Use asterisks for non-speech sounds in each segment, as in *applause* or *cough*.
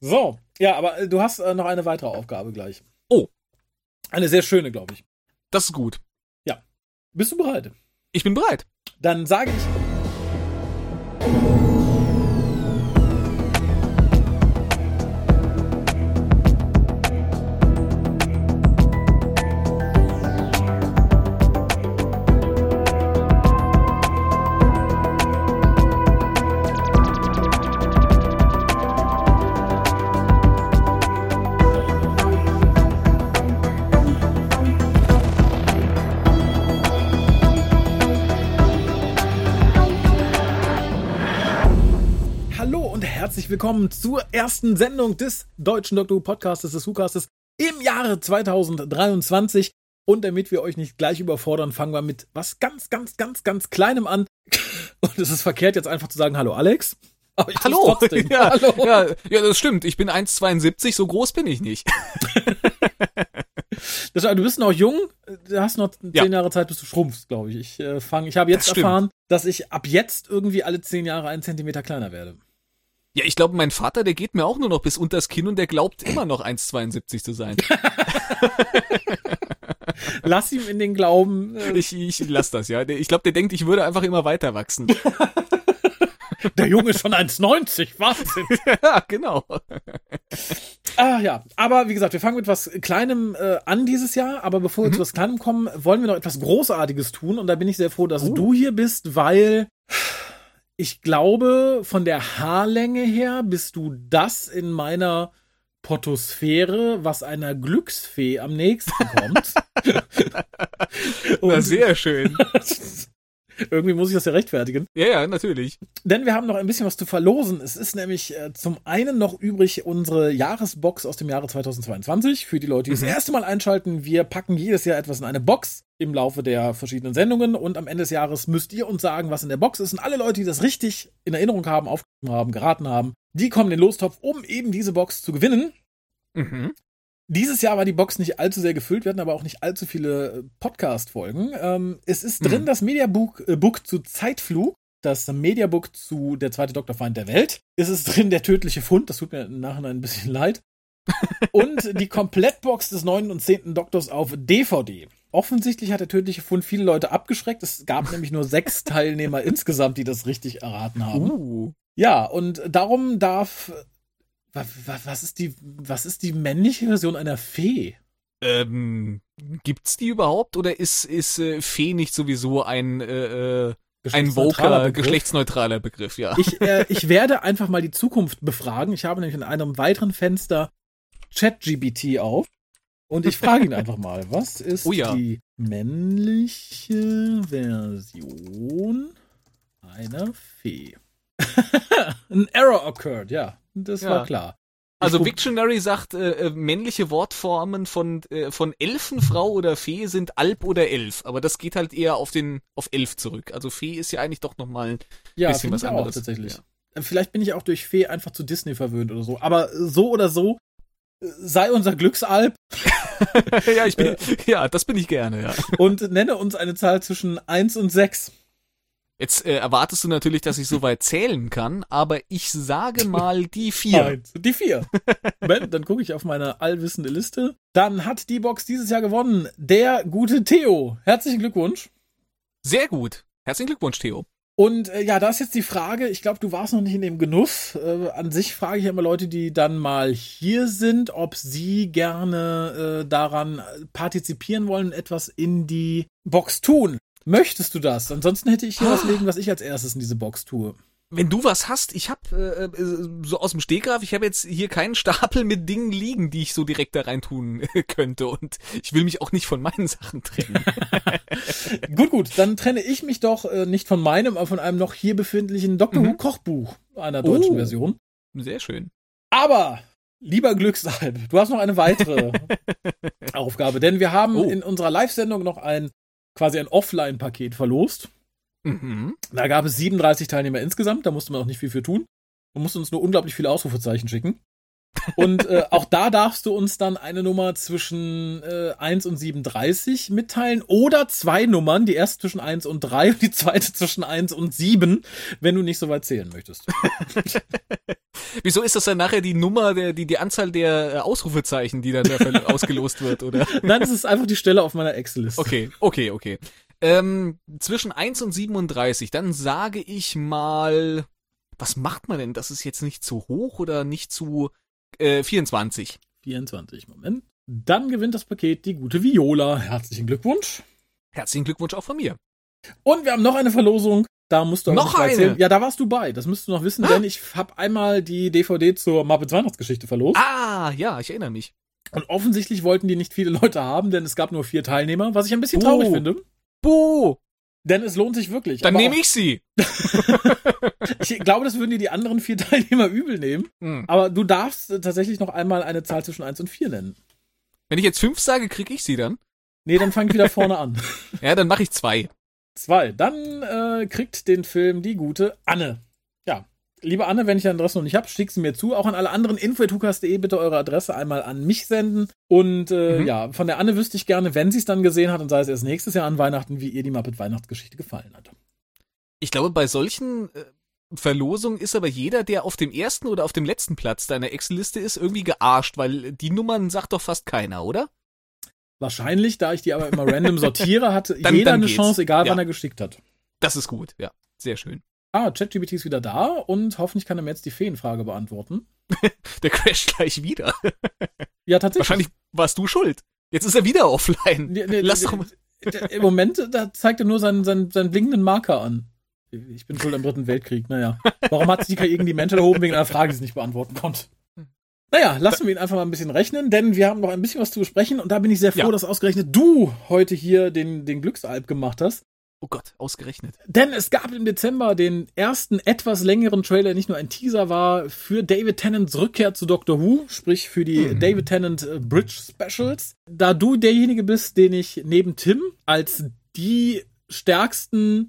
So, ja, aber äh, du hast äh, noch eine weitere Aufgabe gleich. Oh. Eine sehr schöne, glaube ich. Das ist gut. Bist du bereit? Ich bin bereit. Dann sage ich. Willkommen zur ersten Sendung des deutschen Dr. Who Podcastes des WhoCastes im Jahre 2023. Und damit wir euch nicht gleich überfordern, fangen wir mit was ganz, ganz, ganz, ganz Kleinem an. Und es ist verkehrt, jetzt einfach zu sagen, hallo Alex. Aber ich Hallo. Trotzdem. *laughs* Ja, hallo. Ja, ja, das stimmt. Ich bin 1,72, so groß bin ich nicht. *laughs* Das, du bist noch jung, du hast noch zehn Ja. Jahre Zeit, bis du schrumpfst, glaube ich. Ich äh, ich habe jetzt Das erfahren, dass ich ab jetzt irgendwie alle zehn Jahre einen Zentimeter kleiner werde. Ja, ich glaube, mein Vater, der geht mir auch nur noch bis unters Kinn und der glaubt immer noch 1,72 zu sein. *laughs* Lass ihm in den Glauben, äh, Ich, ich lass das, ja. Ich glaube, der denkt, ich würde einfach immer weiter wachsen. *laughs* der Junge ist schon 1,90, Wahnsinn. *laughs* ja, genau. Ah ja, aber wie gesagt, wir fangen mit was Kleinem äh, an dieses Jahr. Aber bevor wir zu was Kleinem kommen, wollen wir noch etwas Großartiges tun. Und da bin ich sehr froh, dass Oh. du hier bist, weil ich glaube, von der Haarlänge her bist du das in meiner Potosphäre, was einer Glücksfee am nächsten kommt. *laughs* Na, sehr schön. *laughs* *laughs* irgendwie muss ich das ja rechtfertigen. Ja, ja, natürlich. Denn wir haben noch ein bisschen was zu verlosen. Es ist nämlich äh, zum einen noch übrig unsere Jahresbox aus dem Jahre 2022. Für die Leute, die das erste Mal einschalten, wir packen jedes Jahr etwas in eine Box im Laufe der verschiedenen Sendungen und am Ende des Jahres müsst ihr uns sagen, was in der Box ist. Und alle Leute, die das richtig in Erinnerung haben, aufgeschrieben haben, geraten haben, die kommen in den Lostopf, um eben diese Box zu gewinnen. Mhm. Dieses Jahr war die Box nicht allzu sehr gefüllt, wir hatten aber auch nicht allzu viele äh, Podcast-Folgen. Ähm, es ist drin Mhm. das Mediabook äh, Book zu Zeitflug, das Mediabook zu Der zweite Doktorfeind der Welt. Es ist drin der tödliche Fund, das tut mir im Nachhinein ein bisschen leid. *laughs* Und die Komplettbox des neunten und zehnten Doktors auf DVD. Offensichtlich hat der tödliche Fund viele Leute abgeschreckt. Es gab *laughs* nämlich nur sechs Teilnehmer insgesamt, die das richtig erraten haben. Uh. Ja, und darum darf. Wa- wa- Was ist die, was ist die männliche Version einer Fee? Ähm, gibt's die überhaupt oder ist, ist äh, Fee nicht sowieso ein, äh, äh, ein woker, Begriff. geschlechtsneutraler Begriff, ja. Ich, äh, ich werde einfach mal die Zukunft befragen. Ich habe nämlich in einem weiteren Fenster ChatGBT auf. Und ich frage ihn einfach mal, *laughs* was ist Oh ja. die männliche Version einer Fee? *laughs* Ein Error occurred, ja. Das Ja. war klar. Also Wiktionary sagt, äh, äh, männliche Wortformen von, äh, von Elfenfrau oder Fee sind Alp oder Elf. Aber das geht halt eher auf den, auf Elf zurück. Also Fee ist ja eigentlich doch nochmal ja, bisschen was ich auch anderes. tatsächlich. Ja. Vielleicht bin ich auch durch Fee einfach zu Disney verwöhnt oder so. Aber so oder so, äh, sei unser Glücksalb *laughs* ja, ich bin, ja, das bin ich gerne, ja. und nenne uns eine Zahl zwischen 1 und 6. Jetzt äh, erwartest du natürlich, dass ich so weit zählen kann, aber ich sage mal die vier. Eins. Die 4. Moment, dann gucke ich auf meine allwissende Liste. Dann hat die Box dieses Jahr gewonnen der gute Theo. Herzlichen Glückwunsch. Sehr gut. Herzlichen Glückwunsch, Theo. Und äh, ja, da ist jetzt die Frage, ich glaube, du warst noch nicht in dem Genuss. Äh, an sich frage ich immer Leute, die dann mal hier sind, ob sie gerne äh, daran partizipieren wollen, etwas in die Box tun. Möchtest du das? Ansonsten hätte ich hier was legen, was ich als erstes in diese Box tue. Wenn du was hast, ich habe äh, äh, so aus dem Stegreif, ich habe jetzt hier keinen Stapel mit Dingen liegen, die ich so direkt da rein tun äh, könnte und ich will mich auch nicht von meinen Sachen trennen. *laughs* Gut, gut, dann trenne ich mich doch äh, nicht von meinem, aber von einem noch hier befindlichen Doctor Who Mhm. Kochbuch einer deutschen Oh. Version. Sehr schön. Aber, lieber Glücksalb, du hast noch eine weitere *laughs* Aufgabe, denn wir haben Oh. in unserer Live-Sendung noch ein quasi ein Offline-Paket verlost. Mhm. Da gab es 37 Teilnehmer insgesamt, da musste man auch nicht viel für tun. Man musste uns nur unglaublich viele Ausrufezeichen schicken. Und äh, auch da darfst du uns dann eine Nummer zwischen äh, 1 und 37 mitteilen oder zwei Nummern, die erste zwischen 1 und 3 und die zweite zwischen 1 und 7, wenn du nicht so weit zählen möchtest. *laughs* Wieso ist das dann nachher die Nummer, der, die, die Anzahl der äh, Ausrufezeichen, die dann da *laughs* ausgelost wird, oder? Nein, das ist einfach die Stelle auf meiner Excel-Liste. Okay, okay, okay. Ähm, zwischen 1 und 37, dann sage ich mal, was macht man denn? Das ist jetzt nicht zu hoch oder nicht zu äh, 24. 24, Moment. Dann gewinnt das Paket die gute Viola. Herzlichen Glückwunsch. Herzlichen Glückwunsch auch von mir. Und wir haben noch eine Verlosung. Da musst du noch eine. Erzählen. Ja, da warst du bei. Das müsst du noch wissen, ah. denn ich habe einmal die DVD zur Muppets Weihnachtsgeschichte verlost. Ah, ja, ich erinnere mich. Und offensichtlich wollten die nicht viele Leute haben, denn es gab nur vier Teilnehmer, was ich ein bisschen traurig finde. Buh! Denn es lohnt sich wirklich. Dann nehme ich sie. *laughs* ich glaube, das würden dir die anderen vier *laughs* Teilnehmer übel nehmen. Mhm. Aber du darfst tatsächlich noch einmal eine Zahl zwischen 1 und 4 nennen. Wenn ich jetzt 5 sage, krieg ich sie dann? Nee, dann fang ich wieder vorne an. *laughs* ja, dann mache ich zwei. Zwei. Dann äh, kriegt den Film die gute Anne. Liebe Anne, wenn ich deine Adresse noch nicht habe, schick sie mir zu. Auch an alle anderen info.hukas.de bitte eure Adresse einmal an mich senden. Und äh, mhm. ja, von der Anne wüsste ich gerne, wenn sie es dann gesehen hat und sei es erst nächstes Jahr an Weihnachten, wie ihr die Muppet Weihnachtsgeschichte gefallen hat. Ich glaube, bei solchen äh, Verlosungen ist aber jeder, der auf dem ersten oder auf dem letzten Platz deiner Excel-Liste ist, irgendwie gearscht, weil die Nummern sagt doch fast keiner, oder? Wahrscheinlich, da ich die aber immer *laughs* random sortiere, hat dann, jeder dann eine Chance, egal ja. wann er geschickt hat. Das ist gut, ja. Sehr schön. Ah, ChatGPT ist wieder da und hoffentlich kann er mir jetzt die Feenfrage beantworten. *laughs* Der crasht gleich wieder. ja, tatsächlich. Wahrscheinlich warst du schuld. Jetzt ist er wieder offline. Nee, nee, Lass doch mal. Im Moment, da zeigt er nur seinen, seinen, seinen blinkenden Marker an. Ich bin schuld am dritten Weltkrieg, naja. Warum hat sich die KI die Mental erhoben wegen einer Frage, die sie nicht beantworten konnte? Naja, lassen wir ihn einfach mal ein bisschen rechnen, denn wir haben noch ein bisschen was zu besprechen und da bin ich sehr froh, ja. dass ausgerechnet du heute hier den, den Glücksalb gemacht hast. Oh Gott, ausgerechnet. Denn es gab im Dezember den ersten etwas längeren Trailer, nicht nur ein Teaser war, für David Tennants Rückkehr zu Doctor Who, sprich für die mhm. David Tennant äh, Bridge Specials. Da du derjenige bist, den ich neben Tim als die stärksten,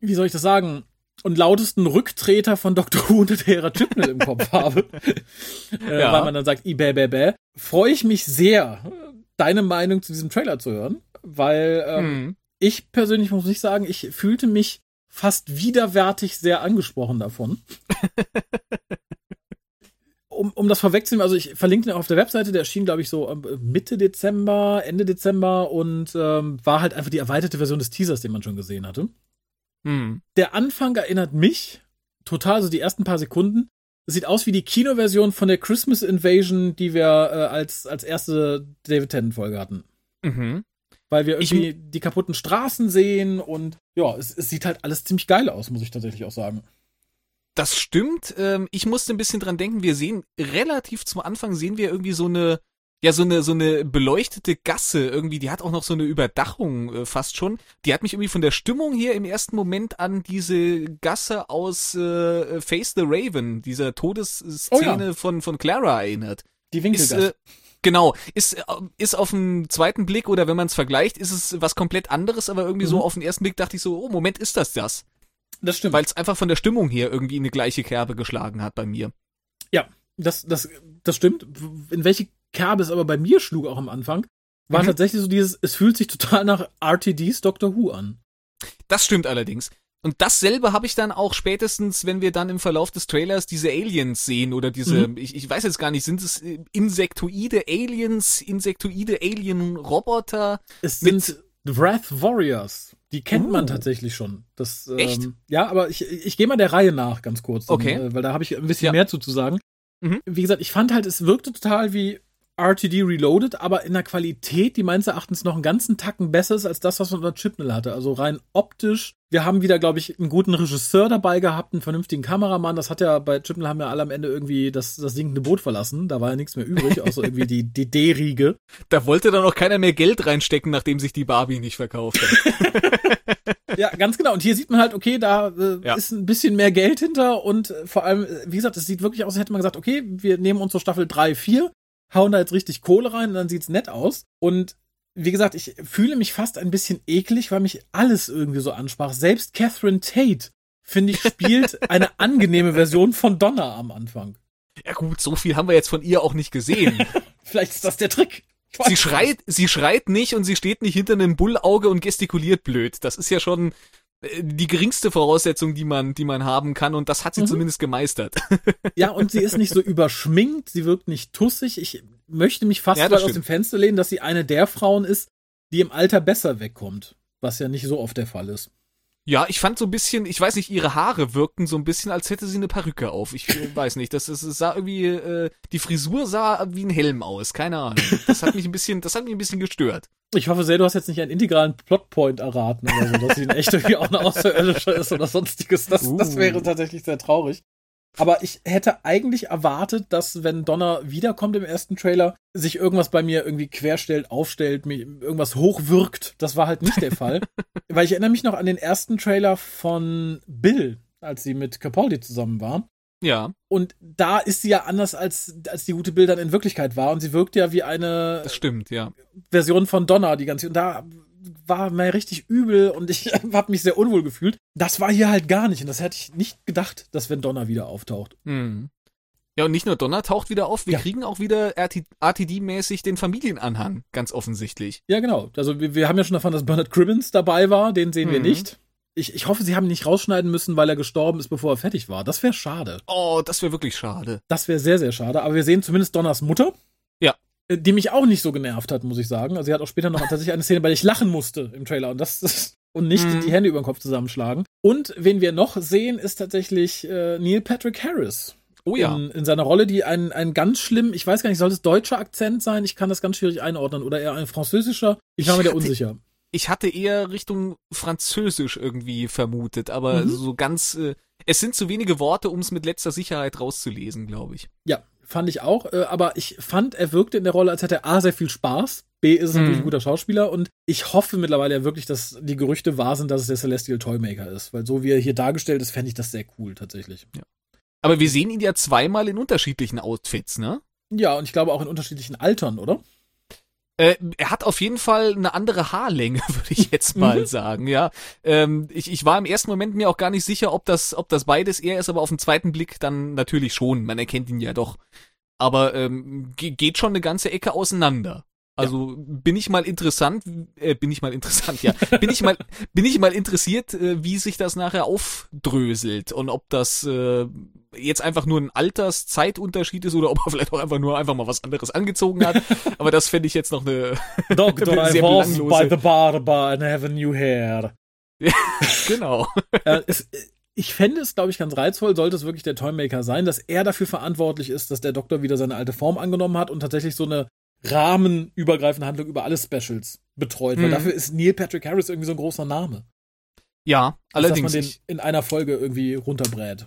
wie soll ich das sagen, und lautesten Rücktreter von Doctor Who unter der Chipnell im Kopf *laughs* habe, äh, ja. weil man dann sagt, ibä, bä, bä, freue ich mich sehr, deine Meinung zu diesem Trailer zu hören, weil ähm, mhm ich persönlich muss nicht sagen, ich fühlte mich fast widerwärtig sehr angesprochen davon. *laughs* um, um das vorwegzunehmen, also ich verlinke ihn auf der Webseite, der erschien, glaube ich, so ähm, Mitte Dezember, Ende Dezember und ähm, war halt einfach die erweiterte Version des Teasers, den man schon gesehen hatte. Hm. Der Anfang erinnert mich total, so die ersten paar Sekunden. Es sieht aus wie die Kinoversion von der Christmas Invasion, die wir äh, als, als erste David Tennant-Folge hatten. Mhm weil wir irgendwie ich, die kaputten Straßen sehen und ja, es, es sieht halt alles ziemlich geil aus, muss ich tatsächlich auch sagen. Das stimmt. Ähm, ich musste ein bisschen dran denken. Wir sehen relativ zum Anfang sehen wir irgendwie so eine ja so eine so eine beleuchtete Gasse irgendwie. Die hat auch noch so eine Überdachung äh, fast schon. Die hat mich irgendwie von der Stimmung her im ersten Moment an diese Gasse aus äh, Face the Raven, dieser Todesszene oh ja. von von Clara erinnert. Die Winkelgasse. Ist, äh, Genau, ist, äh, ist auf den zweiten Blick oder wenn man es vergleicht, ist es was komplett anderes, aber irgendwie mhm. so auf den ersten Blick dachte ich so, oh, Moment, ist das das? Das stimmt. Weil es einfach von der Stimmung her irgendwie eine gleiche Kerbe geschlagen hat bei mir. Ja, das, das, das stimmt. In welche Kerbe es aber bei mir schlug auch am Anfang, war mhm. tatsächlich so dieses, es fühlt sich total nach RTDs Doctor Who an. Das stimmt allerdings. Und dasselbe habe ich dann auch spätestens, wenn wir dann im Verlauf des Trailers diese Aliens sehen oder diese, mhm. ich, ich weiß jetzt gar nicht, sind es äh, insektoide Aliens, insektoide Alien-Roboter? Es sind Wrath Warriors. Die kennt uh. man tatsächlich schon. Das, ähm, Echt? Ja, aber ich, ich gehe mal der Reihe nach, ganz kurz. Okay. Dann, äh, weil da habe ich ein bisschen ja. mehr zu, zu sagen. Mhm. Wie gesagt, ich fand halt, es wirkte total wie RTD Reloaded, aber in der Qualität, die meines Erachtens noch einen ganzen Tacken besser ist als das, was man unter Chipnell hatte. Also rein optisch. Wir haben wieder, glaube ich, einen guten Regisseur dabei gehabt, einen vernünftigen Kameramann. Das hat ja bei Chipnell haben ja alle am Ende irgendwie das, das sinkende Boot verlassen. Da war ja nichts mehr übrig, *laughs* außer irgendwie die, die D-Riege. Da wollte dann auch keiner mehr Geld reinstecken, nachdem sich die Barbie nicht verkauft hat. *laughs* ja, ganz genau. Und hier sieht man halt, okay, da äh, ja. ist ein bisschen mehr Geld hinter und äh, vor allem, äh, wie gesagt, es sieht wirklich aus, als hätte man gesagt, okay, wir nehmen uns so Staffel 3, 4, hauen da jetzt richtig Kohle rein und dann sieht's nett aus. Und wie gesagt, ich fühle mich fast ein bisschen eklig, weil mich alles irgendwie so ansprach. Selbst Catherine Tate, finde ich, spielt *laughs* eine angenehme Version von Donna am Anfang. Ja gut, so viel haben wir jetzt von ihr auch nicht gesehen. *laughs* Vielleicht ist das der Trick. Sie schreit, sie schreit nicht und sie steht nicht hinter einem Bullauge und gestikuliert blöd. Das ist ja schon die geringste Voraussetzung, die man, die man haben kann und das hat sie mhm. zumindest gemeistert. *laughs* Ja, und sie ist nicht so überschminkt, sie wirkt nicht tussig. Ich möchte mich fast ja, aus dem Fenster lehnen, dass sie eine der Frauen ist, die im Alter besser wegkommt, was ja nicht so oft der Fall ist. Ja, ich fand so ein bisschen, ich weiß nicht, ihre Haare wirkten so ein bisschen, als hätte sie eine Perücke auf. Ich äh, weiß nicht, das, das sah irgendwie, äh, die Frisur sah wie ein Helm aus, keine Ahnung. Das hat mich ein bisschen, das hat mich ein bisschen gestört. Ich hoffe sehr, du hast jetzt nicht einen integralen Plotpoint erraten oder so, dass sie in echt irgendwie auch eine Außerirdische ist oder sonstiges. Das, uh. das wäre tatsächlich sehr traurig. Aber ich hätte eigentlich erwartet, dass wenn Donner wiederkommt im ersten Trailer, sich irgendwas bei mir irgendwie querstellt, aufstellt, mir irgendwas hochwirkt. Das war halt nicht der Fall. *laughs* Weil ich erinnere mich noch an den ersten Trailer von Bill, als sie mit Capaldi zusammen war. Ja. Und da ist sie ja anders als, als die gute Bill dann in Wirklichkeit war. Und sie wirkt ja wie eine das stimmt, ja. Version von Donner, die ganze. Und da war mir richtig übel und ich *laughs* habe mich sehr unwohl gefühlt. Das war hier halt gar nicht und das hätte ich nicht gedacht, dass wenn Donner wieder auftaucht. Mhm. Ja, und nicht nur Donner taucht wieder auf, wir ja. kriegen auch wieder RTD-mäßig den Familienanhang, ganz offensichtlich. Ja, genau. Also wir, wir haben ja schon erfahren, dass Bernard Cribbins dabei war, den sehen mhm. wir nicht. Ich, ich hoffe, sie haben ihn nicht rausschneiden müssen, weil er gestorben ist, bevor er fertig war. Das wäre schade. Oh, das wäre wirklich schade. Das wäre sehr, sehr schade. Aber wir sehen zumindest Donners Mutter. Ja. Äh, die mich auch nicht so genervt hat, muss ich sagen. Also sie hat auch später noch tatsächlich eine Szene, bei der ich lachen musste im Trailer und das, das und nicht mhm. die Hände über den Kopf zusammenschlagen. Und wen wir noch sehen, ist tatsächlich äh, Neil Patrick Harris. Oh ja. In, in seiner Rolle, die ein, ein ganz schlimm, ich weiß gar nicht, soll es deutscher Akzent sein? Ich kann das ganz schwierig einordnen. Oder eher ein französischer? Ich war mir da unsicher. Ich hatte eher Richtung Französisch irgendwie vermutet, aber mhm. so ganz, äh, es sind zu wenige Worte, um es mit letzter Sicherheit rauszulesen, glaube ich. Ja, fand ich auch. Äh, aber ich fand, er wirkte in der Rolle, als hätte er A, sehr viel Spaß. B, ist es natürlich mhm. ein guter Schauspieler. Und ich hoffe mittlerweile ja wirklich, dass die Gerüchte wahr sind, dass es der Celestial Toymaker ist. Weil so wie er hier dargestellt ist, fände ich das sehr cool, tatsächlich. Ja. Aber wir sehen ihn ja zweimal in unterschiedlichen Outfits, ne? Ja, und ich glaube auch in unterschiedlichen Altern, oder? Äh, er hat auf jeden Fall eine andere Haarlänge, *laughs* würde ich jetzt mal mhm. sagen, ja. Ähm, ich, ich war im ersten Moment mir auch gar nicht sicher, ob das, ob das beides er ist, aber auf den zweiten Blick dann natürlich schon. Man erkennt ihn ja doch. Aber ähm, geht schon eine ganze Ecke auseinander. Also ja. bin ich mal interessant, äh, bin ich mal interessant, ja. Bin ich mal, *laughs* bin ich mal interessiert, äh, wie sich das nachher aufdröselt und ob das äh, jetzt einfach nur ein Alterszeitunterschied ist oder ob er vielleicht auch einfach nur einfach mal was anderes angezogen hat. *laughs* Aber das fände ich jetzt noch eine. *laughs* Doctor, eine I was by the barber and have a new hair. Genau. äh, es, ich fände es, glaube ich, ganz reizvoll, sollte es wirklich der Toymaker sein, dass er dafür verantwortlich ist, dass der Doktor wieder seine alte Form angenommen hat und tatsächlich so eine rahmenübergreifende Handlung über alle Specials betreut. Mhm. Weil dafür ist Neil Patrick Harris irgendwie so ein großer Name. Ja, allerdings. Dass man den in einer Folge irgendwie runterbrät.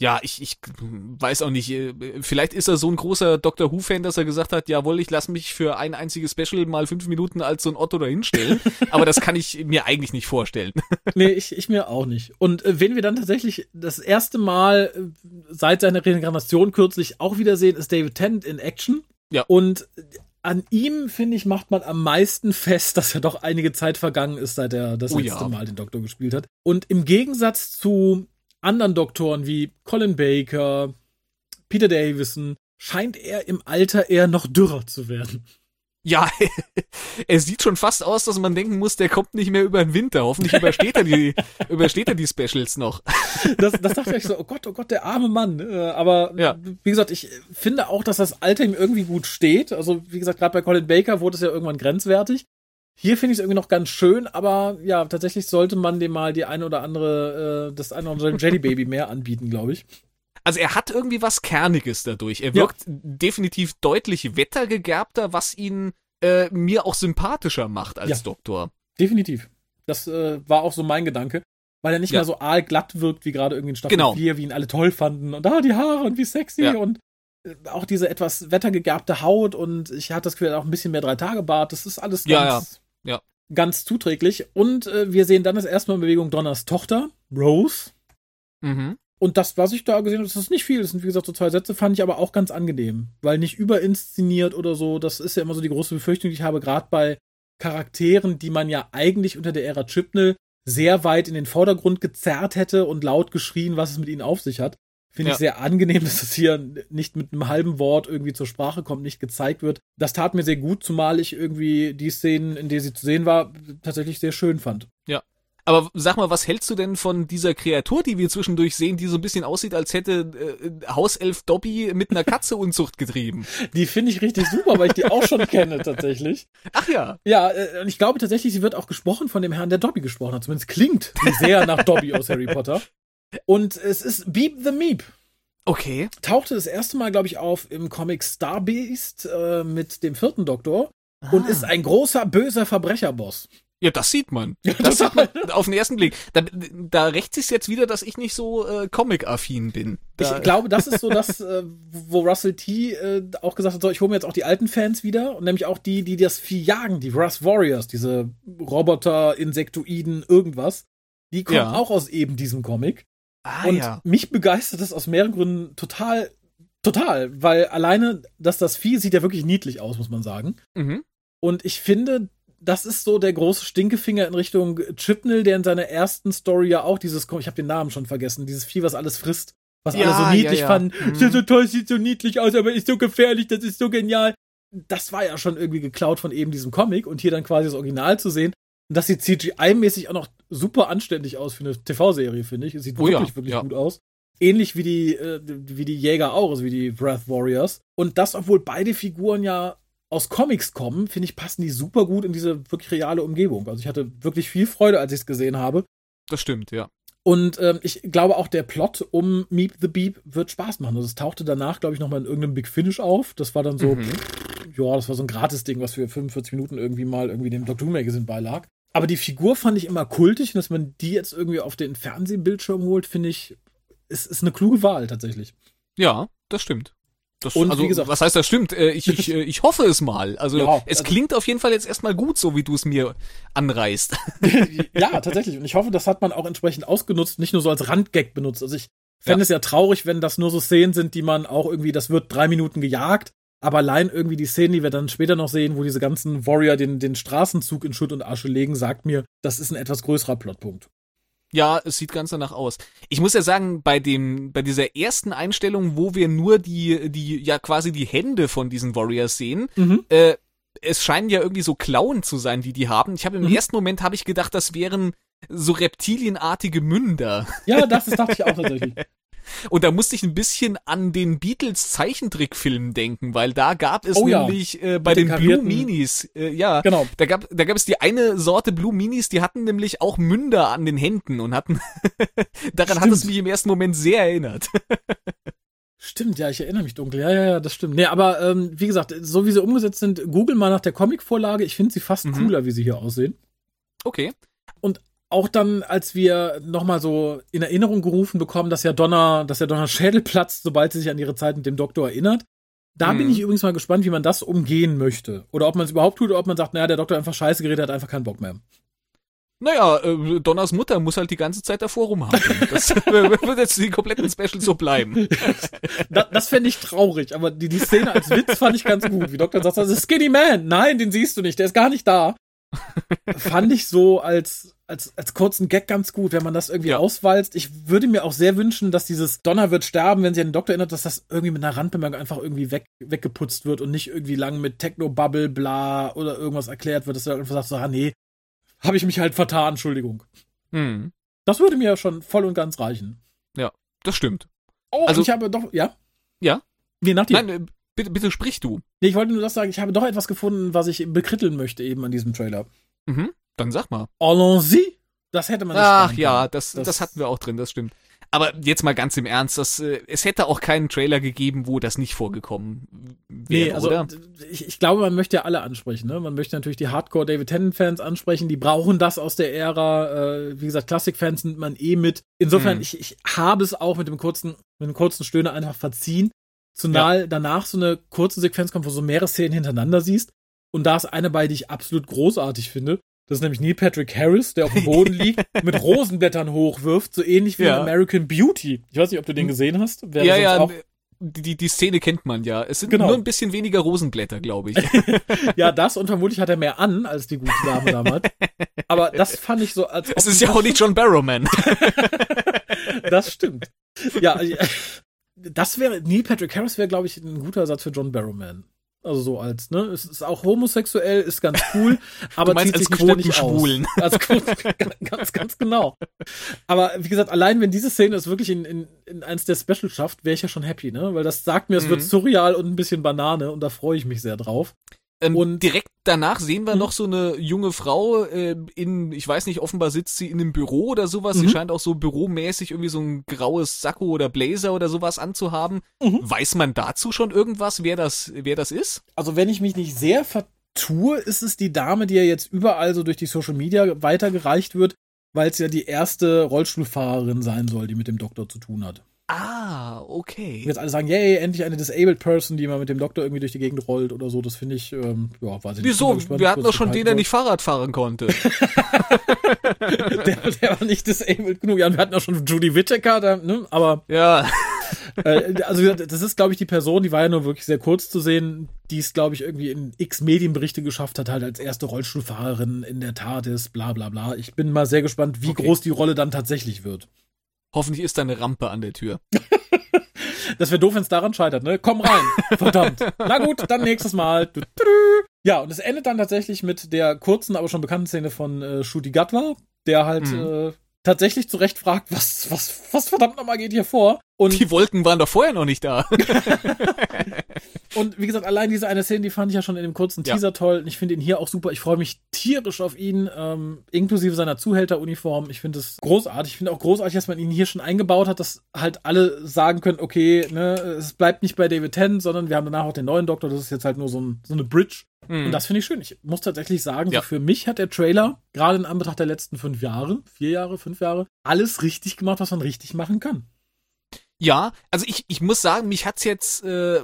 Ja, ich, ich weiß auch nicht. Äh, vielleicht ist er so ein großer Doctor Who-Fan, dass er gesagt hat, jawohl, ich lasse mich für ein einziges Special mal fünf Minuten als so ein Otto dahinstellen. *laughs* Aber das kann ich mir eigentlich nicht vorstellen. *laughs* nee, ich, ich mir auch nicht. Und äh, wenn wir dann tatsächlich das erste Mal äh, seit seiner Reinkarnation kürzlich auch wiedersehen, ist David Tennant in Action. Ja. Und an ihm, finde ich, macht man am meisten fest, dass er doch einige Zeit vergangen ist, seit er das oh, letzte ja. Mal den Doktor gespielt hat. Und im Gegensatz zu anderen Doktoren wie Colin Baker, Peter Davison, scheint er im Alter eher noch dürrer zu werden. Ja, *laughs* er sieht schon fast aus, dass man denken muss, der kommt nicht mehr über den Winter. Hoffentlich übersteht er die, *laughs* übersteht er die Specials noch. *laughs* Das, das dachte ich so, oh Gott, oh Gott, der arme Mann. Äh, aber ja. wie gesagt, ich finde auch, dass das Alter ihm irgendwie gut steht. Also wie gesagt, gerade bei Colin Baker wurde es ja irgendwann grenzwertig. Hier finde ich es irgendwie noch ganz schön, aber ja, tatsächlich sollte man dem mal die eine oder andere, äh, das eine oder andere Jelly Baby mehr anbieten, glaube ich. Also er hat irgendwie was Kerniges dadurch. Er wirkt ja. definitiv deutlich wettergegerbter, was ihn äh, mir auch sympathischer macht als ja. Doktor. Definitiv. Das äh, war auch so mein Gedanke. Weil er nicht ja. mehr so aalglatt wirkt, wie gerade irgendwie in Staffel genau. 4, wie ihn alle toll fanden. Und da ah, die Haare und wie sexy ja. und äh, auch diese etwas wettergegerbte Haut und ich hatte das Gefühl, auch ein bisschen mehr Drei-Tage-Bart. Das ist alles ganz, ja, ganz zuträglich. Und äh, wir sehen dann das erste Mal in Bewegung Donners Tochter, Rose. Mhm. Und das, was ich da gesehen habe, das ist nicht viel. Das sind, wie gesagt, so zwei Sätze, fand ich aber auch ganz angenehm. Weil nicht überinszeniert oder so. Das ist ja immer so die große Befürchtung, die ich habe, gerade bei Charakteren, die man ja eigentlich unter der Ära Chipnell sehr weit in den Vordergrund gezerrt hätte und laut geschrien, was es mit ihnen auf sich hat. Finde Ja. ich sehr angenehm, *laughs* dass es hier nicht mit einem halben Wort irgendwie zur Sprache kommt, nicht gezeigt wird. Das tat mir sehr gut, zumal ich irgendwie die Szenen, in denen sie zu sehen war, tatsächlich sehr schön fand. Aber sag mal, was hältst du denn von dieser Kreatur, die wir zwischendurch sehen, die so ein bisschen aussieht, als hätte äh, Hauself Dobby mit einer Katze Unzucht getrieben? Die finde ich richtig super, weil ich die auch schon kenne *laughs* tatsächlich. Ach ja. Ja, äh, und ich glaube tatsächlich, sie wird auch gesprochen von dem Herrn, der Dobby gesprochen hat. Zumindest klingt sie sehr nach Dobby aus Harry Potter. Und es ist Beep the Meep. Okay. Tauchte das erste Mal, glaube ich, auf im Comic Star Beast äh, mit dem vierten Doktor und Ah. ist ein großer, böser Verbrecherboss. Ja, das sieht man. Das sieht man auf den ersten Blick. Da, da rächt sich jetzt wieder, dass ich nicht so äh, Comic-affin bin. Da, Ich glaube, das ist so das, äh, wo Russell T. Äh, auch gesagt hat, so, ich hole mir jetzt auch die alten Fans wieder und nämlich auch die, die das Vieh jagen, die Russ Warriors, diese Roboter, Insektoiden, irgendwas. Die kommen Ja. auch aus eben diesem Comic. ah, und ja. mich begeistert das aus mehreren Gründen total, total, weil alleine, dass das Vieh sieht ja wirklich niedlich aus, muss man sagen. Mhm. Und ich finde, das ist so der große Stinkefinger in Richtung Chipnell, der in seiner ersten Story ja auch dieses, ich habe den Namen schon vergessen, dieses Vieh, was alles frisst, was Ja, alle so niedlich ja, ja. fanden. Mhm. Sieht so toll, sieht so niedlich aus, aber ist so gefährlich, das ist so genial. Das war ja schon irgendwie geklaut von eben diesem Comic und hier dann quasi das Original zu sehen. Und das sieht CGI-mäßig auch noch super anständig aus für eine TV-Serie, finde ich. Es sieht Oh wirklich, wirklich gut aus. Ähnlich wie die, äh, wie die Jäger auch, also wie die Breath Warriors. Und das, obwohl beide Figuren ja aus Comics kommen, finde ich, passen die super gut in diese wirklich reale Umgebung. Also ich hatte wirklich viel Freude, als ich es gesehen habe. Das stimmt, ja. Und ähm, ich glaube auch der Plot um Meep the Beep wird Spaß machen. Also es tauchte danach, glaube ich, nochmal in irgendeinem Big Finish auf. Das war dann so, Mhm. ja, das war so ein Gratis-Ding, was für 45 Minuten irgendwie mal irgendwie dem Doctor Who Magazine beilag. Aber die Figur fand ich immer kultig und dass man die jetzt irgendwie auf den Fernsehbildschirm holt, finde ich, ist, ist eine kluge Wahl tatsächlich. Ja, das stimmt. Das, Und also, wie gesagt- was heißt das stimmt? Äh, ich, ich, äh, ich hoffe es mal. Also Ja, es also- klingt auf jeden Fall jetzt erstmal gut, so wie du es mir anreißt. *laughs* ja, tatsächlich. Und ich hoffe, das hat man auch entsprechend ausgenutzt, nicht nur so als Randgag benutzt. Also ich fände Ja. es ja traurig, wenn das nur so Szenen sind, die man auch irgendwie, das wird drei Minuten gejagt, aber allein irgendwie die Szenen, die wir dann später noch sehen, wo diese ganzen Warrior den, den Straßenzug in Schutt und Asche legen, sagt mir, das ist ein etwas größerer Plotpunkt. Ja, es sieht ganz danach aus. Ich muss ja sagen, bei dem, bei dieser ersten Einstellung, wo wir nur die, die, ja quasi die Hände von diesen Warriors sehen, Mhm. äh, es scheinen ja irgendwie so Klauen zu sein, die die haben. Ich habe im Mhm. ersten Moment habe ich gedacht, das wären so reptilienartige Münder. Ja, das ist, dachte ich auch tatsächlich. *laughs* Und da musste ich ein bisschen an den Beatles Zeichentrickfilm denken, weil da gab es Oh ja. nämlich äh, bei den den Blue Minis, äh, ja, Genau. da gab, da gab es die eine Sorte Blue Minis, die hatten nämlich auch Münder an den Händen und hatten, *laughs* daran hat Stimmt. es mich im ersten Moment sehr erinnert. Stimmt, ja, ich erinnere mich dunkel. Ja, ja, ja, das stimmt. Nee, aber ähm, wie gesagt, so wie sie umgesetzt sind, google mal nach der Comicvorlage. Ich finde sie fast Mhm. cooler, wie sie hier aussehen. Okay. Auch dann, als wir nochmal so in Erinnerung gerufen bekommen, dass ja Donner, dass ja Donner *laughs* Schädel platzt, sobald sie sich an ihre Zeit mit dem Doktor erinnert. Da Mhm. bin ich übrigens mal gespannt, wie man das umgehen möchte. Oder ob man es überhaupt tut, oder ob man sagt, naja, der Doktor hat einfach scheiße geredet, hat einfach keinen Bock mehr. Naja, äh, Donners Mutter muss halt die ganze Zeit davor rumhaken. Das *laughs* wird jetzt die kompletten Specials so bleiben. *laughs* Da, das fände ich traurig, aber die, die Szene als Witz fand ich ganz gut. Wie Doktor sagt, das ist Skinny Man. Nein, den siehst du nicht, der ist gar nicht da. fand ich so als, als, als kurzen Gag ganz gut, wenn man das irgendwie Ja. auswalzt. Ich würde mir auch sehr wünschen, dass dieses Donner wird sterben, wenn sie an den Doktor erinnert, dass das irgendwie mit einer Randbemerkung einfach irgendwie weg, weggeputzt wird und nicht irgendwie lang mit Techno-Bubble, bla oder irgendwas erklärt wird, dass er einfach sagt, so, ah nee, habe ich mich halt vertan, Entschuldigung. Hm, Das würde mir schon voll und ganz reichen. das stimmt. Oh, Also- also, ich habe doch, ja? Ja? Nee, nach dir. Nein, äh, bitte, bitte sprich du. Nee, ich wollte nur das sagen, ich habe doch etwas gefunden, was ich bekritteln möchte eben an diesem Trailer. Mhm, dann sag mal. Allons-y! Das hätte man nicht Ach ja, das, das, Das- hatten wir auch drin, das stimmt. Aber jetzt mal ganz im Ernst, das, äh, es hätte auch keinen Trailer gegeben, wo das nicht vorgekommen wäre, Nee, also oder? ich, ich glaube, man möchte ja alle ansprechen. Ne? Man möchte natürlich die Hardcore David Tennant-Fans ansprechen, die brauchen das aus der Ära. Äh, wie gesagt, Classic-Fans nimmt man eh mit. Insofern, Hm. ich, ich habe es auch mit dem kurzen, mit dem kurzen Stöhner einfach verziehen. Zumal danach so eine kurze Sequenz kommt, wo du so mehrere Szenen hintereinander siehst. Und da ist eine bei, die ich absolut großartig finde. Das ist nämlich Neil Patrick Harris, der auf dem Boden *laughs* liegt, mit Rosenblättern hochwirft, so ähnlich wie Ja. in American Beauty. Ich weiß nicht, ob du den gesehen hast. Wer ja, ja, auch- die, die, Szene kennt man ja. Es sind Genau. nur ein bisschen weniger Rosenblätter, glaube ich. *laughs* Ja, das und vermutlich hat er mehr an als die gute Dame damals. Aber das fand ich so als. es ist ja auch nicht John Barrowman. *laughs* Das stimmt. ja, das wäre, Neil Patrick Harris wäre, glaube ich, ein guter Ersatz für John Barrowman. Also so als, ne? Es ist auch homosexuell, ist ganz cool, *laughs* aber du zieht als sich nicht aus. *laughs* Als Quoten, ganz, ganz genau. Aber wie gesagt, allein wenn diese Szene es wirklich in, in, in eins der Specials schafft, wäre ich ja schon happy, ne? Weil das sagt mir, es wird Mhm. surreal und ein bisschen Banane und da freue ich mich sehr drauf. Ähm, Und- direkt danach sehen wir Mhm. noch so eine junge Frau äh, in, ich weiß nicht, offenbar sitzt sie in einem Büro oder sowas. Sie Mhm. scheint auch so büromäßig irgendwie so ein graues Sakko oder Blazer oder sowas anzuhaben. Mhm. Weiß man dazu schon irgendwas, wer das, wer das ist? Also wenn ich mich nicht sehr vertue, ist es die Dame, die ja jetzt überall so durch die Social Media weitergereicht wird, weil es ja die erste Rollstuhlfahrerin sein soll, die mit dem Doktor zu tun hat. Ah, okay. Jetzt alle sagen, yay, endlich eine disabled person, die mal mit dem Doktor irgendwie durch die Gegend rollt oder so. Das finde ich, ähm, ja, weiß ich nicht. Wieso? mal gespannt, Wir hatten doch schon den, der nicht Fahrrad fahren konnte. *laughs* der, der war nicht disabled genug. Ja, wir hatten auch schon Judy Whittaker, da, ne? aber ja. äh, also das ist, glaube ich, die Person, die war ja nur wirklich sehr kurz zu sehen, die es, glaube ich, irgendwie in x Medienberichte geschafft hat, halt als erste Rollstuhlfahrerin in der TARDIS, bla bla bla. Ich bin mal sehr gespannt, wie Okay. groß die Rolle dann tatsächlich wird. Hoffentlich ist da eine Rampe an der Tür. *laughs* Das wäre doof, wenn es daran scheitert, ne? Komm rein. Verdammt. Na gut, dann nächstes Mal. Ja, und es endet dann tatsächlich mit der kurzen, aber schon bekannten Szene von äh, Shruti Gatwa, der halt Mhm. äh, tatsächlich zu Recht fragt, was, was, was verdammt nochmal geht hier vor? Und Die Wolken waren doch vorher noch nicht da. *laughs* Und wie gesagt, allein diese eine Szene, die fand ich ja schon in dem kurzen Ja. Teaser toll. Und ich finde ihn hier auch super. Ich freue mich tierisch auf ihn, ähm, inklusive seiner Zuhälteruniform. Ich finde es großartig. Ich finde auch großartig, dass man ihn hier schon eingebaut hat, dass halt alle sagen können, okay, ne, es bleibt nicht bei David Tennant, sondern wir haben danach auch den neuen Doktor. Das ist jetzt halt nur so, ein, so eine Bridge. Hm. Und das finde ich schön. Ich muss tatsächlich sagen, Ja. so für mich hat der Trailer, gerade in Anbetracht der letzten fünf Jahre, vier Jahre, fünf Jahre, alles richtig gemacht, was man richtig machen kann. Ja, also ich, ich muss sagen, mich hat's jetzt, äh,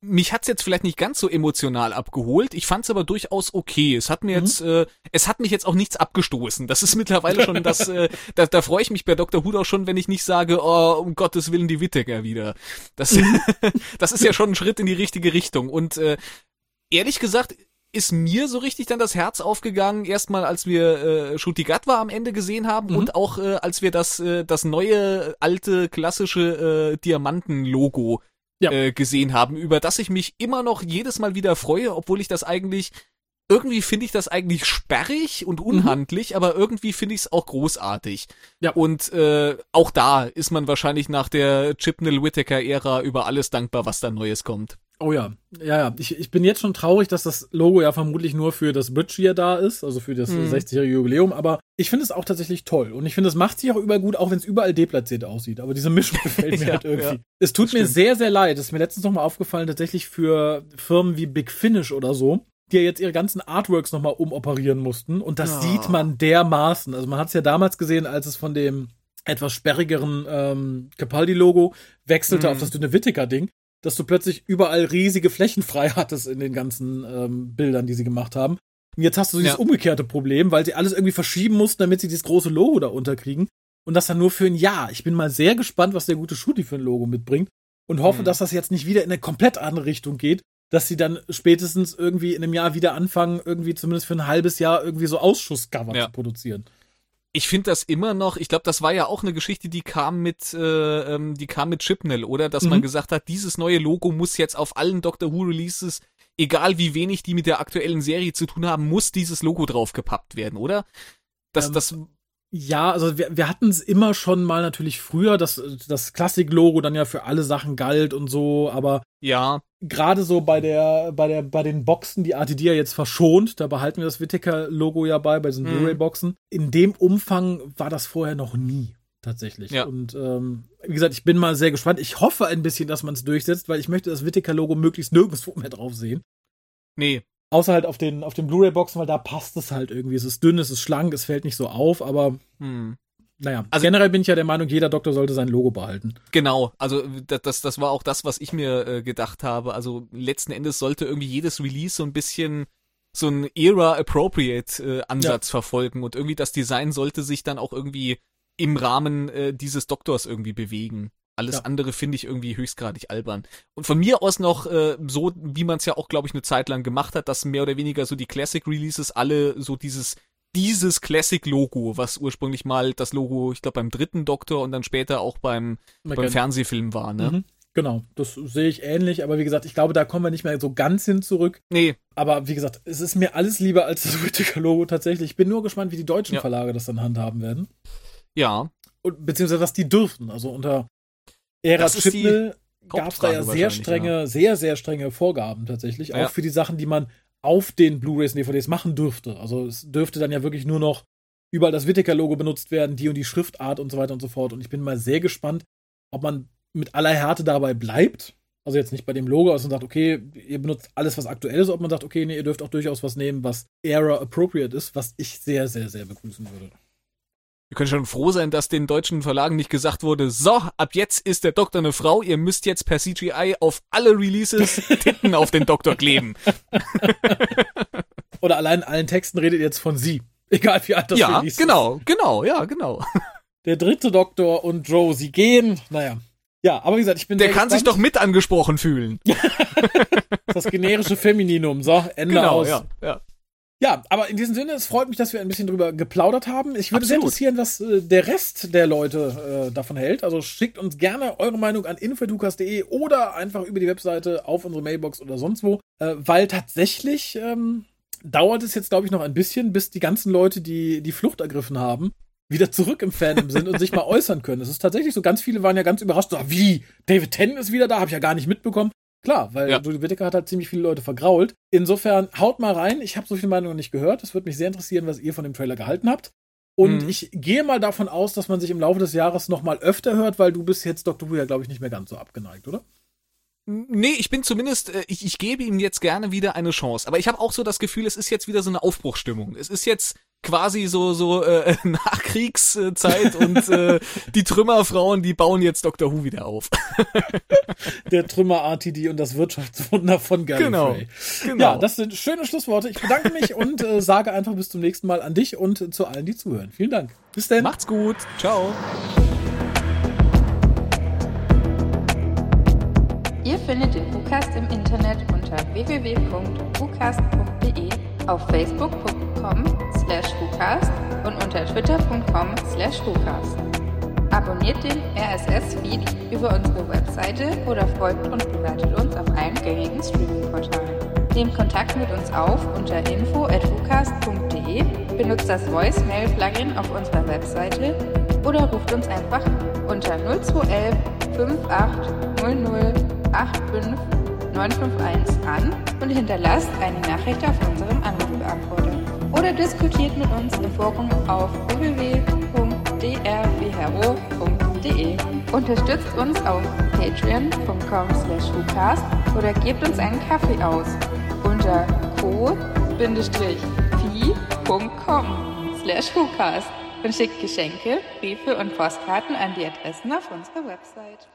mich hat's jetzt vielleicht nicht ganz so emotional abgeholt. Ich fand's aber durchaus okay. Es hat mir Mhm. jetzt, äh, es hat mich jetzt auch nichts abgestoßen. Das ist mittlerweile schon das, äh, *laughs* da, da freue ich mich bei Dr. Who auch schon, wenn ich nicht sage, oh, um Gottes Willen die Whittaker wieder. Das, *laughs* das ist ja schon ein Schritt in die richtige Richtung. Und äh, ehrlich gesagt, ist mir so richtig dann das Herz aufgegangen, erstmal als wir äh, Shuti Gatwa am Ende gesehen haben Mhm. und auch äh, als wir das, äh, das neue, alte, klassische äh, Diamanten-Logo Ja. äh, gesehen haben, über das ich mich immer noch jedes Mal wieder freue, obwohl ich das eigentlich irgendwie finde ich das eigentlich sperrig und unhandlich, aber irgendwie finde ich es auch großartig. Ja. Und äh, auch da ist man wahrscheinlich nach der Chipnell Whittaker Ära über alles dankbar, was da Neues kommt. Oh ja, ja, ja. Ich, ich bin jetzt schon traurig, dass das Logo ja vermutlich nur für das Bridge hier da ist, also für das Mhm. 60-jährige Jubiläum, aber ich finde es auch tatsächlich toll. Und ich finde, es macht sich auch überall gut, auch wenn es überall deplatziert aussieht. Aber diese Mischung *laughs* gefällt mir Ja, halt irgendwie. ja. Es tut Das mir stimmt. sehr, sehr leid. Es ist mir letztens nochmal aufgefallen, tatsächlich für Firmen wie Big Finish oder so, die ja jetzt ihre ganzen Artworks nochmal umoperieren mussten. Und das Ja. sieht man dermaßen. Also man hat es ja damals gesehen, als es von dem etwas sperrigeren ähm, Capaldi-Logo wechselte Mhm. auf das dünne Whittaker-Ding dass du plötzlich überall riesige Flächen frei *laughs* hattest in den ganzen ähm, Bildern, die sie gemacht haben. Und jetzt hast du dieses Ja. umgekehrte Problem, weil sie alles irgendwie verschieben mussten, damit sie dieses große Logo da unterkriegen. Und das dann nur für ein Jahr. Ich bin mal sehr gespannt, was der gute Schuti für ein Logo mitbringt. Und hoffe, Mhm. dass das jetzt nicht wieder in eine komplett andere Richtung geht. Dass sie dann spätestens irgendwie in einem Jahr wieder anfangen, irgendwie zumindest für ein halbes Jahr irgendwie so Ausschusscover Ja. zu produzieren. Ich finde das immer noch, ich glaube, das war ja auch eine Geschichte, die kam mit, äh, ähm, die kam mit Chipnell, oder? Dass man Mhm. gesagt hat, dieses neue Logo muss jetzt auf allen Doctor Who Releases, egal wie wenig die mit der aktuellen Serie zu tun haben, muss dieses Logo draufgepappt werden, oder? Das, Ähm, das, Ja, also wir, wir hatten es immer schon mal natürlich früher, dass das Klassik-Logo dann ja für alle Sachen galt und so, aber ja, gerade so bei der, bei der, bei den Boxen, die RTD ja jetzt verschont, da behalten wir das Whittaker-Logo ja bei, bei diesen Mhm. Blu-ray-Boxen. In dem Umfang war das vorher noch nie. Tatsächlich. Ja. Und ähm, wie gesagt, ich bin mal sehr gespannt. Ich hoffe ein bisschen, dass man es durchsetzt, weil ich möchte das Whittaker-Logo möglichst nirgendwo mehr drauf sehen. nee, Außer halt auf den, auf den Blu-ray-Boxen, weil da passt es halt irgendwie. Es ist dünn, es ist schlank, es fällt nicht so auf, aber hm. naja. Also- generell bin ich ja der Meinung, jeder Doktor sollte sein Logo behalten. Genau, also das, das, das war auch das, was ich mir äh, gedacht habe. Also letzten Endes sollte irgendwie jedes Release so ein bisschen so ein Era-Appropriate äh, Ansatz verfolgen und irgendwie das Design sollte sich dann auch irgendwie im Rahmen äh, dieses Doktors irgendwie bewegen. Alles Ja. andere finde ich irgendwie höchstgradig albern. Und von mir aus noch äh, so, wie man es ja auch, glaube ich, eine Zeit lang gemacht hat, dass mehr oder weniger so die Classic Releases alle so dieses dieses Classic-Logo, was ursprünglich mal das Logo, ich glaube, beim dritten Doktor und dann später auch beim, beim Fernsehfilm war, ne? Mhm. Genau, das sehe ich ähnlich, aber wie gesagt, ich glaube, da kommen wir nicht mehr so ganz hin zurück. Nee. Aber wie gesagt, es ist mir alles lieber als das Whittaker-Logo tatsächlich. Ich bin nur gespannt, wie die deutschen ja. Verlage das dann handhaben werden. Ja. Und, beziehungsweise was die dürfen. Also unter Ära Chipnell gab es da ja sehr strenge, ja. sehr, sehr strenge Vorgaben tatsächlich. Auch ja. für die Sachen, die man auf den Blu-rays und DVDs machen dürfte. Also es dürfte dann ja wirklich nur noch überall das Whittaker-Logo benutzt werden, die und die Schriftart und so weiter und so fort. Und ich bin mal sehr gespannt, ob man mit aller Härte dabei bleibt. Also jetzt nicht bei dem Logo, man sagt, okay, ihr benutzt alles, was aktuell ist, ob man sagt, okay, nee, ihr dürft auch durchaus was nehmen, was era appropriate ist, was ich sehr, sehr, sehr begrüßen würde. Wir können schon froh sein, dass den deutschen Verlagen nicht gesagt wurde, so, ab jetzt ist der Doktor eine Frau, ihr müsst jetzt per CGI auf alle Releases *laughs* Titten auf den Doktor kleben. Oder allein in allen Texten redet jetzt von sie. *laughs* Egal wie alt das ja, Release genau, ist. genau, ja, genau. Der dritte Doktor und Joe, sie gehen. Naja. Ja, aber wie gesagt, ich bin. Der kann gespannt. sich doch mit angesprochen fühlen. *laughs* das generische Femininum. So, Ende genau, aus. Ja, ja. Ja, aber in diesem Sinne, es freut mich, dass wir ein bisschen drüber geplaudert haben. Ich würde sehr interessieren, was äh, der Rest der Leute äh, davon hält. Also schickt uns gerne eure Meinung an info.dukas.de oder einfach über die Webseite auf unsere Mailbox oder sonst wo. Äh, weil tatsächlich ähm, dauert es jetzt, glaube ich, noch ein bisschen, bis die ganzen Leute, die die Flucht ergriffen haben, wieder zurück im Fandom sind und sich mal *laughs* äußern können. Es ist tatsächlich so, ganz viele waren ja ganz überrascht. So, wie? David Tennant ist wieder da? Habe ich ja gar nicht mitbekommen. Klar, weil ja. Julie Whittaker hat halt ziemlich viele Leute vergrault. Insofern haut mal rein. Ich habe so viele Meinungen noch nicht gehört. Es würde mich sehr interessieren, was ihr von dem Trailer gehalten habt. Und mhm. ich gehe mal davon aus, dass man sich im Laufe des Jahres noch mal öfter hört, weil du bist jetzt Dr. Who ja, glaube ich, nicht mehr ganz so abgeneigt, oder? Nee, ich bin zumindest, äh, ich, ich gebe ihm jetzt gerne wieder eine Chance. Aber ich habe auch so das Gefühl, es ist jetzt wieder so eine Aufbruchstimmung. Es ist jetzt quasi so so äh, *laughs* Nachkriegszeit und äh, die Trümmerfrauen, die bauen jetzt Dr. Who wieder auf. *laughs* Der Trümmer-RTD und das Wirtschaftswunder von Gallifrey. Genau, genau. Ja, das sind schöne Schlussworte. Ich bedanke mich und äh, sage einfach bis zum nächsten Mal an dich und zu allen, die zuhören. Vielen Dank. Bis denn. Macht's gut. Ciao. Ihr findet den WhoCast im Internet unter www.whocast.de, auf facebook.com slash WhoCast und unter twitter.com slash WhoCast. Abonniert den RSS-Feed über unsere Webseite oder folgt und bewertet uns auf allen gängigen Streaming-Portalen. Nehmt Kontakt mit uns auf unter info.whocast.de, benutzt das Voicemail-Plugin auf unserer Webseite oder ruft uns einfach unter 0211 5800 85951 an und hinterlasst eine Nachricht auf unserem Anrufbeantworter. Oder diskutiert mit uns im Forum auf www.drwhero.de. Unterstützt uns auf patreon.com slash oder gebt uns einen Kaffee aus unter co-fi.com slash und schickt Geschenke, Briefe und Postkarten an die Adressen auf unserer Website.